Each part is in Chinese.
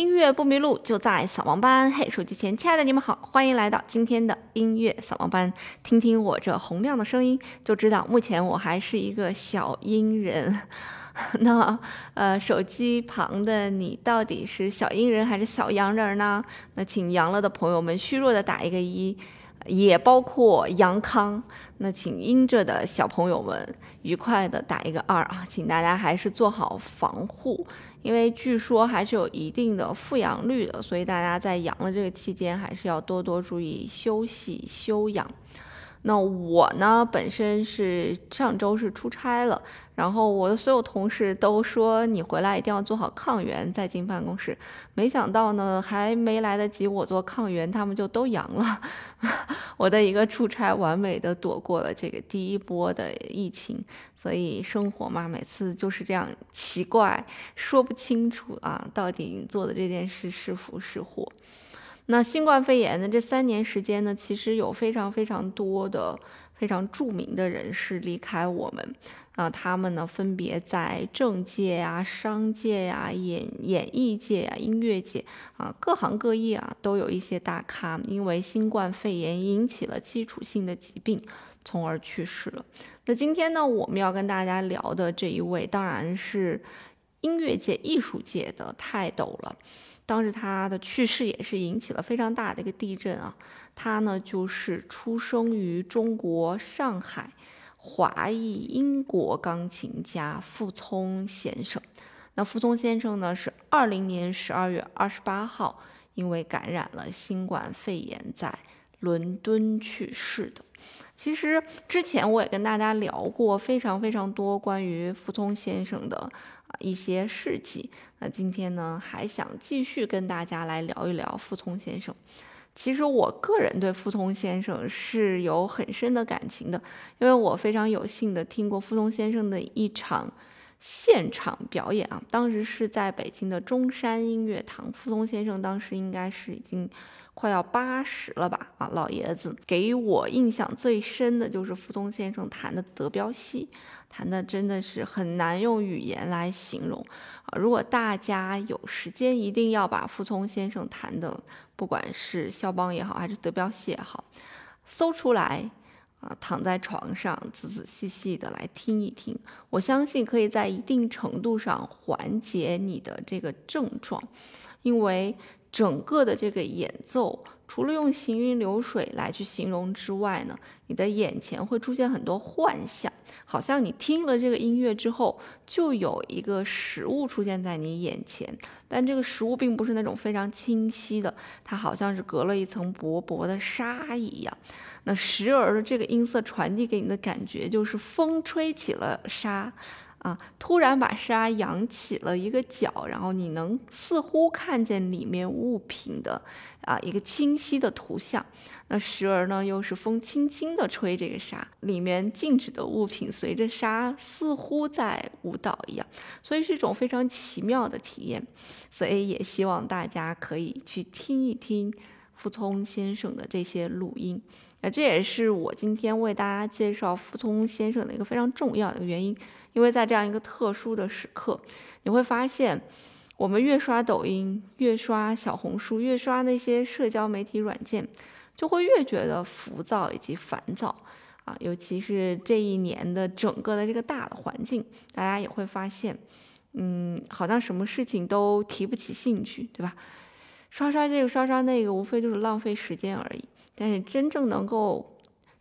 音乐不迷路，就在扫盲班。嘿，手机前亲爱的你们好，欢迎来到今天的音乐扫盲班。听听我这洪亮的声音，就知道目前我还是一个小阴人。那呃，手机旁的你到底是小阴人还是小阳人呢？那请阳了的朋友们虚弱的打一个一。也包括杨康，那请阴着的小朋友们愉快的打一个二啊，请大家还是做好防护，因为据说还是有一定的复阳率的，所以大家在阳的这个期间还是要多多注意休息休养。那我呢，本身是上周是出差了，然后我的所有同事都说你回来一定要做好抗原再进办公室。没想到呢，还没来得及我做抗原，他们就都阳了。我的一个出差完美的躲过了这个第一波的疫情，所以生活嘛，每次就是这样奇怪，说不清楚啊，到底做的这件事是福是祸。那新冠肺炎的这三年时间呢，其实有非常非常多的非常著名的人士离开我们啊，他们呢分别在政界呀、商界呀、演演艺界呀、音乐界啊，各行各业啊，都有一些大咖因为新冠肺炎引起了基础性的疾病，从而去世了。那今天呢，我们要跟大家聊的这一位，当然是音乐界、艺术界的泰斗了。当时他的去世也是引起了非常大的一个地震啊！他呢就是出生于中国上海，华裔英国钢琴家傅聪先生。那傅聪先生呢是二零年十二月二十八号因为感染了新冠肺炎在伦敦去世的。其实之前我也跟大家聊过非常非常多关于傅聪先生的啊一些事迹。那今天呢，还想继续跟大家来聊一聊傅聪先生。其实我个人对傅聪先生是有很深的感情的，因为我非常有幸的听过傅聪先生的一场现场表演啊，当时是在北京的中山音乐堂。傅聪先生当时应该是已经。快要八十了吧？啊，老爷子，给我印象最深的就是傅聪先生弹的德彪西，弹的真的是很难用语言来形容啊！如果大家有时间，一定要把傅聪先生弹的，不管是肖邦也好，还是德彪西也好，搜出来啊，躺在床上仔仔细细的来听一听，我相信可以在一定程度上缓解你的这个症状，因为。整个的这个演奏，除了用行云流水来去形容之外呢，你的眼前会出现很多幻象，好像你听了这个音乐之后，就有一个实物出现在你眼前，但这个实物并不是那种非常清晰的，它好像是隔了一层薄薄的纱一样。那时而这个音色传递给你的感觉，就是风吹起了纱。啊！突然把沙扬起了一个角，然后你能似乎看见里面物品的啊一个清晰的图像。那时而呢，又是风轻轻地吹这个沙，里面静止的物品随着沙似乎在舞蹈一样，所以是一种非常奇妙的体验。所以也希望大家可以去听一听傅聪先生的这些录音。那这也是我今天为大家介绍傅聪先生的一个非常重要的原因。因为在这样一个特殊的时刻，你会发现，我们越刷抖音，越刷小红书，越刷那些社交媒体软件，就会越觉得浮躁以及烦躁啊。尤其是这一年的整个的这个大的环境，大家也会发现，嗯，好像什么事情都提不起兴趣，对吧？刷刷这个，刷刷那个，无非就是浪费时间而已。但是真正能够。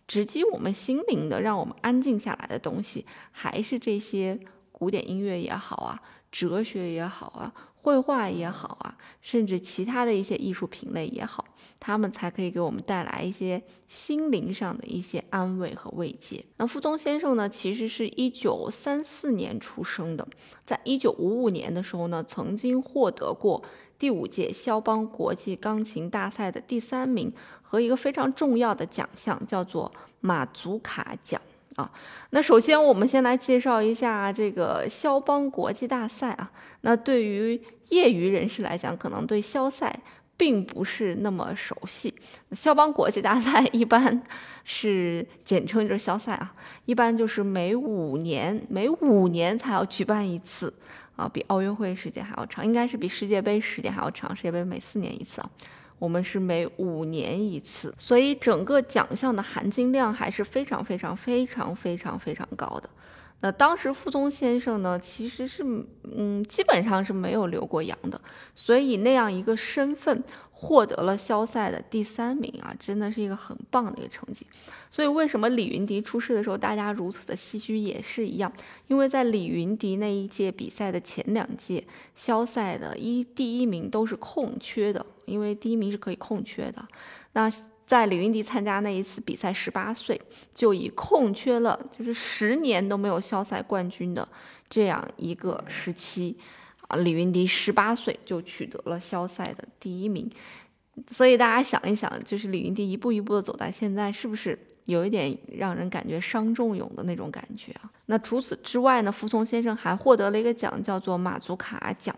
直击我们心灵的，让我们安静下来的东西，还是这些古典音乐也好啊，哲学也好啊，绘画也好啊，甚至其他的一些艺术品类也好，他们才可以给我们带来一些心灵上的一些安慰和慰藉。那傅聪先生呢，其实是一九三四年出生的，在一九五五年的时候呢，曾经获得过。第五届肖邦国际钢琴大赛的第三名和一个非常重要的奖项，叫做马祖卡奖啊。那首先我们先来介绍一下这个肖邦国际大赛啊。那对于业余人士来讲，可能对肖赛并不是那么熟悉。肖邦国际大赛 一般是简称就是肖赛啊，一般就是每五年每五年才要举办一次。啊，比奥运会时间还要长，应该是比世界杯时间还要长。世界杯每四年一次啊，我们是每五年一次，所以整个奖项的含金量还是非常非常非常非常非常高的。那当时傅聪先生呢，其实是嗯，基本上是没有留过洋的，所以那样一个身份获得了肖赛的第三名啊，真的是一个很棒的一个成绩。所以为什么李云迪出事的时候大家如此的唏嘘，也是一样，因为在李云迪那一届比赛的前两届，肖赛的一第一名都是空缺的，因为第一名是可以空缺的。那在李云迪参加那一次比赛，十八岁就以空缺了，就是十年都没有肖赛冠军的这样一个时期，啊，李云迪十八岁就取得了肖赛的第一名。所以大家想一想，就是李云迪一步一步的走到现在，是不是有一点让人感觉伤仲永的那种感觉啊？那除此之外呢，傅聪先生还获得了一个奖，叫做马祖卡奖。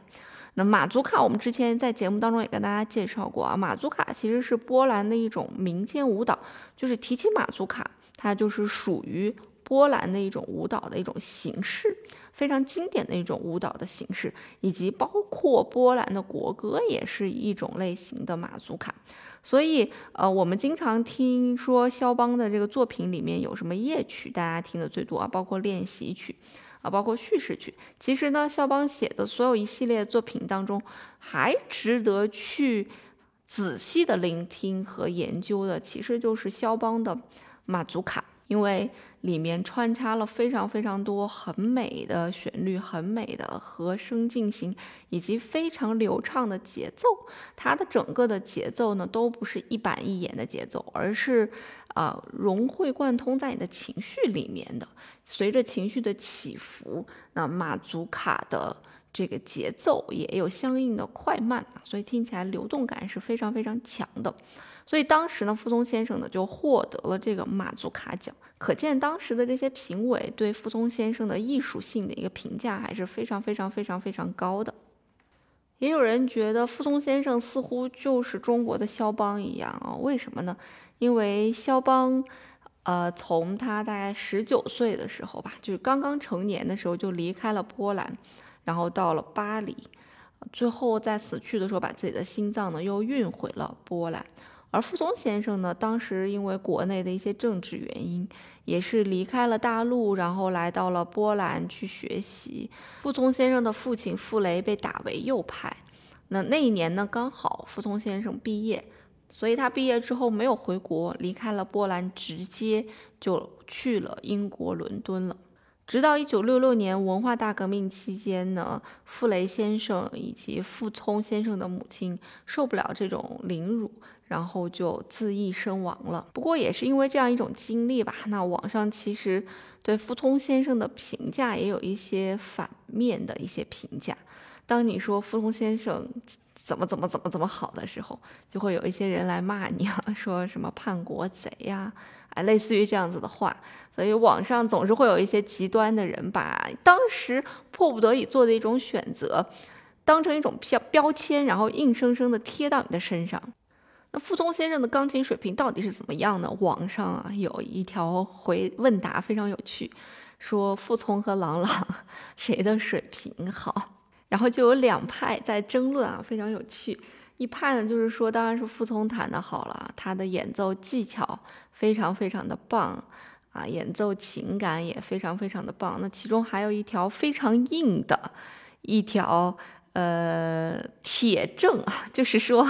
那马祖卡，我们之前在节目当中也跟大家介绍过啊。马祖卡其实是波兰的一种民间舞蹈，就是提起马祖卡，它就是属于波兰的一种舞蹈的一种形式，非常经典的一种舞蹈的形式，以及包括波兰的国歌也是一种类型的马祖卡。所以，呃，我们经常听说肖邦的这个作品里面有什么夜曲，大家听的最多啊，包括练习曲。啊，包括叙事剧。其实呢，肖邦写的所有一系列作品当中，还值得去仔细的聆听和研究的，其实就是肖邦的马祖卡，因为里面穿插了非常非常多很美的旋律、很美的和声进行，以及非常流畅的节奏。它的整个的节奏呢，都不是一板一眼的节奏，而是。啊，融会贯通在你的情绪里面的，随着情绪的起伏，那马祖卡的这个节奏也有相应的快慢啊，所以听起来流动感是非常非常强的。所以当时呢，傅聪先生呢就获得了这个马祖卡奖，可见当时的这些评委对傅聪先生的艺术性的一个评价还是非常非常非常非常高的。也有人觉得傅聪先生似乎就是中国的肖邦一样啊，为什么呢？因为肖邦，呃，从他大概十九岁的时候吧，就是刚刚成年的时候就离开了波兰，然后到了巴黎，最后在死去的时候把自己的心脏呢又运回了波兰。而傅聪先生呢，当时因为国内的一些政治原因，也是离开了大陆，然后来到了波兰去学习。傅聪先生的父亲傅雷被打为右派，那那一年呢，刚好傅聪先生毕业。所以他毕业之后没有回国，离开了波兰，直接就去了英国伦敦了。直到一九六六年文化大革命期间呢，傅雷先生以及傅聪先生的母亲受不了这种凌辱，然后就自缢身亡了。不过也是因为这样一种经历吧，那网上其实对傅聪先生的评价也有一些反面的一些评价。当你说傅聪先生，怎么怎么怎么怎么好的时候，就会有一些人来骂你啊，说什么叛国贼呀，哎，类似于这样子的话。所以网上总是会有一些极端的人，把当时迫不得已做的一种选择，当成一种标标签，然后硬生生的贴到你的身上。那傅聪先生的钢琴水平到底是怎么样呢？网上啊有一条回问答非常有趣，说傅聪和郎朗 谁的水平好？然后就有两派在争论啊，非常有趣。一派呢就是说，当然是傅聪弹的好了，他的演奏技巧非常非常的棒啊，演奏情感也非常非常的棒。那其中还有一条非常硬的一条呃铁证啊，就是说，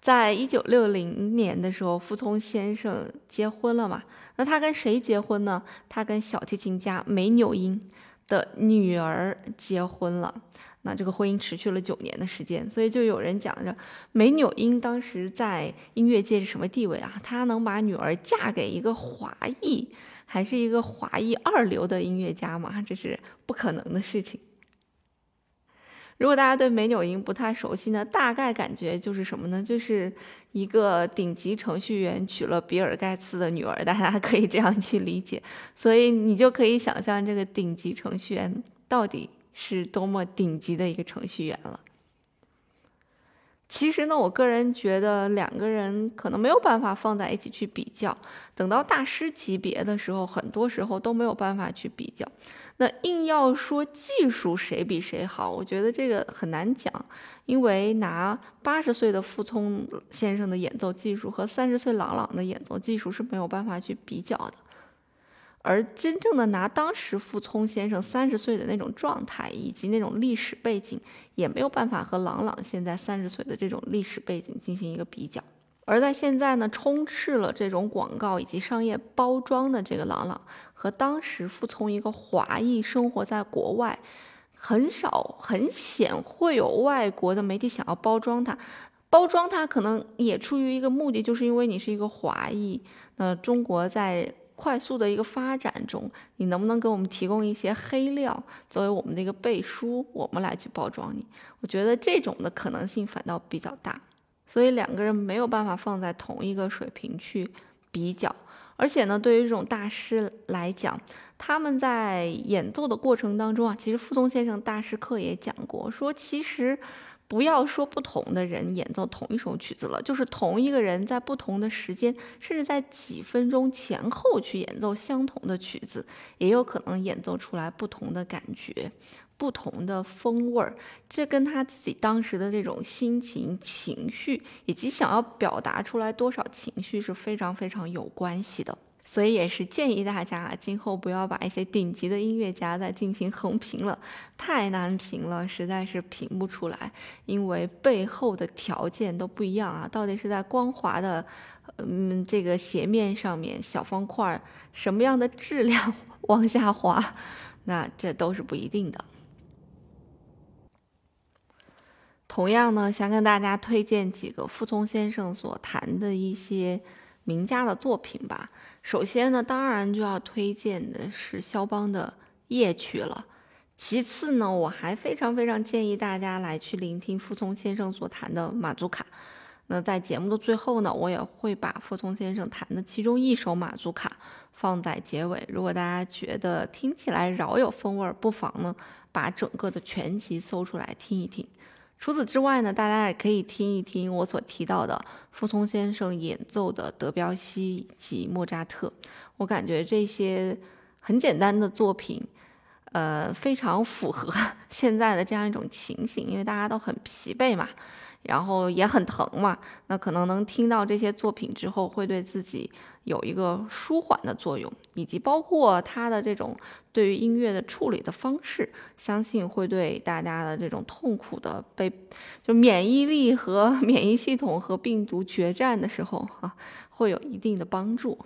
在一九六零年的时候，傅聪先生结婚了嘛？那他跟谁结婚呢？他跟小提琴家梅纽因的女儿结婚了。那这个婚姻持续了九年的时间，所以就有人讲着梅纽因当时在音乐界是什么地位啊？她能把女儿嫁给一个华裔，还是一个华裔二流的音乐家吗？这是不可能的事情。如果大家对梅纽因不太熟悉呢，大概感觉就是什么呢？就是一个顶级程序员娶了比尔盖茨的女儿，大家可以这样去理解。所以你就可以想象这个顶级程序员到底。是多么顶级的一个程序员了。其实呢，我个人觉得两个人可能没有办法放在一起去比较。等到大师级别的时候，很多时候都没有办法去比较。那硬要说技术谁比谁好，我觉得这个很难讲，因为拿八十岁的傅聪先生的演奏技术和三十岁郎朗的演奏技术是没有办法去比较的。而真正的拿当时傅聪先生三十岁的那种状态以及那种历史背景，也没有办法和郎朗现在三十岁的这种历史背景进行一个比较。而在现在呢，充斥了这种广告以及商业包装的这个郎朗，和当时傅聪一个华裔生活在国外，很少很显会有外国的媒体想要包装他，包装他可能也出于一个目的，就是因为你是一个华裔，那中国在。快速的一个发展中，你能不能给我们提供一些黑料作为我们的一个背书，我们来去包装你？我觉得这种的可能性反倒比较大，所以两个人没有办法放在同一个水平去比较。而且呢，对于这种大师来讲，他们在演奏的过程当中啊，其实傅聪先生大师课也讲过，说其实。不要说不同的人演奏同一首曲子了，就是同一个人在不同的时间，甚至在几分钟前后去演奏相同的曲子，也有可能演奏出来不同的感觉、不同的风味儿。这跟他自己当时的这种心情、情绪，以及想要表达出来多少情绪是非常非常有关系的。所以也是建议大家，今后不要把一些顶级的音乐家再进行横评了，太难评了，实在是评不出来，因为背后的条件都不一样啊。到底是在光滑的，嗯，这个斜面上面小方块，什么样的质量 往下滑，那这都是不一定的。同样呢，想跟大家推荐几个傅聪先生所弹的一些。名家的作品吧。首先呢，当然就要推荐的是肖邦的夜曲了。其次呢，我还非常非常建议大家来去聆听傅聪先生所弹的马祖卡。那在节目的最后呢，我也会把傅聪先生弹的其中一首马祖卡放在结尾。如果大家觉得听起来饶有风味，不妨呢把整个的全集搜出来听一听。除此之外呢，大家也可以听一听我所提到的傅聪先生演奏的德彪西以及莫扎特。我感觉这些很简单的作品，呃，非常符合 现在的这样一种情形，因为大家都很疲惫嘛。然后也很疼嘛，那可能能听到这些作品之后，会对自己有一个舒缓的作用，以及包括他的这种对于音乐的处理的方式，相信会对大家的这种痛苦的被就免疫力和 免疫系统和病毒决战的时候啊，会有一定的帮助。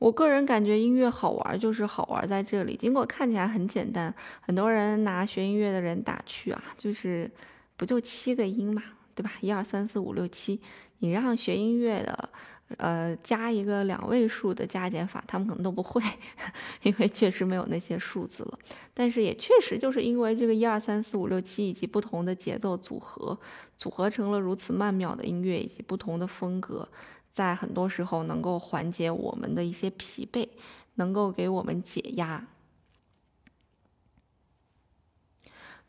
我个人感觉音乐好玩，就是好玩在这里。尽管看起来很简单，很多人拿学音乐的人打趣啊，就是不就七个音嘛，对吧？一二三四五六七，你让学音乐的，呃，加一个两位数的加减法，他们可能都不会，因为确实没有那些数字了。但是也确实就是因为这个一二三四五六七以及不同的节奏组合，组合成了如此曼妙的音乐以及不同的风格。在很多时候能够缓解我们的一些疲惫，能够给我们解压。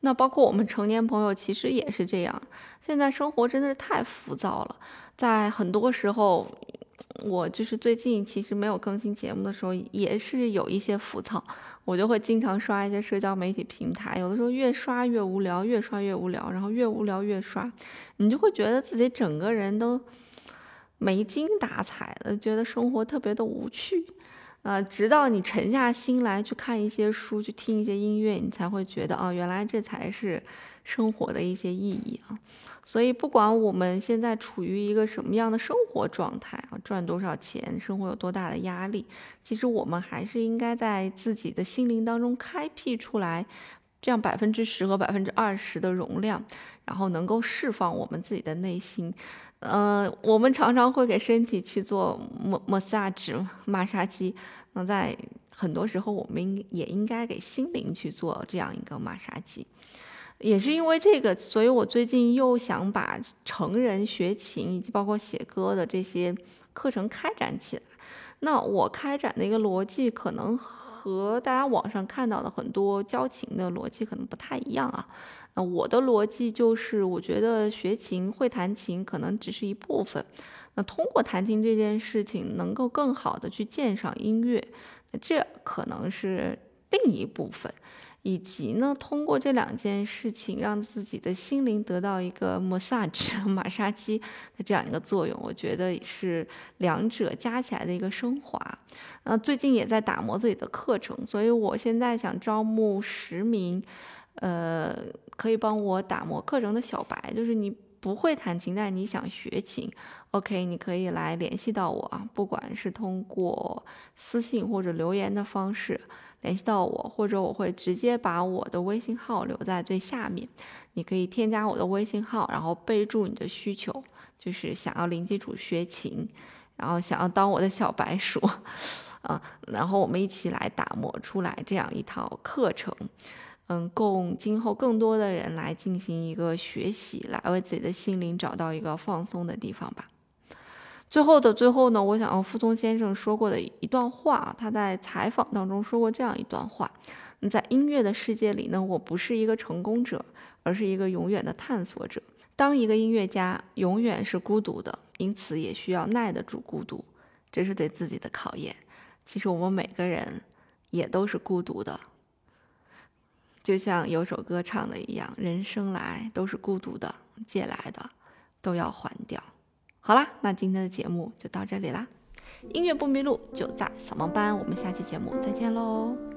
那包括我们成年朋友，其实也是这样。现在生活真的是太浮躁了，在很多时候，我就是最近其实没有更新节目的时候，也是有一些浮躁。我就会经常刷一些社交媒体平台，有的时候越刷越无聊，越刷越无聊，然后越无聊越刷，你就会觉得自己整个人都。没精打采的，觉得生活特别的无趣，呃，直到你沉下心来去看一些书，去听一些音乐，你才会觉得，哦，原来这才是生活的一些意义啊。所以，不管我们现在处于一个什么样的生活状态啊，赚多少钱，生活有多大的压力，其实我们还是应该在自己的心灵当中开辟出来。这样百分之十和百分之二十的容量，然后能够释放我们自己的内心。呃，我们常常会给身体去做 massage 马杀鸡，那在很多时候，我们应也应该给心灵去做这样一个马杀鸡。也是因为这个，所以我最近又想把成人学琴以及包括写歌的这些课程开展起来。那我开展的一个逻辑可能。和大家网上看到的很多教琴的逻辑可能不太一样啊。那我的逻辑就是，我觉得学琴会弹琴可能只是一部分。那通过弹琴这件事情，能够更好的去鉴赏音乐，那这可能是另一部分。以及呢，通过这两件事情，让自己的心灵得到一个 massage 马杀鸡的这样一个作用，我觉得是两者加起来的一个升华。那最近也在打磨自己的课程，所以我现在想招募十名，呃，可以帮我打磨课程的小白，就是你不会弹琴，但你想学琴，OK，你可以来联系到我啊，不管是通过私信或者留言的方式。联系到我，或者我会直接把我的微信号留在最下面，你可以添加我的微信号，然后备注你的需求，就是想要零基础学琴，然后想要当我的小白鼠，啊，然后我们一起来打磨出来这样一套课程，嗯，供今后更多的人来进行一个学习，来为自己的心灵找到一个放松的地方吧。最后的最后呢，我想要傅聪先生说过的一段话，他在采访当中说过这样一段话：，在音乐的世界里呢，我不是一个成功者，而是一个永远的探索者。当一个音乐家永远是孤独的，因此也需要耐得住孤独，这是对自己的考验。其实我们每个人也都是孤独的，就像有首歌唱的一样：“人生来都是孤独的，借来的都要还掉。”好啦，那今天的节目就到这里啦。音乐不迷路，就在扫盲班。我们下期节目再见喽。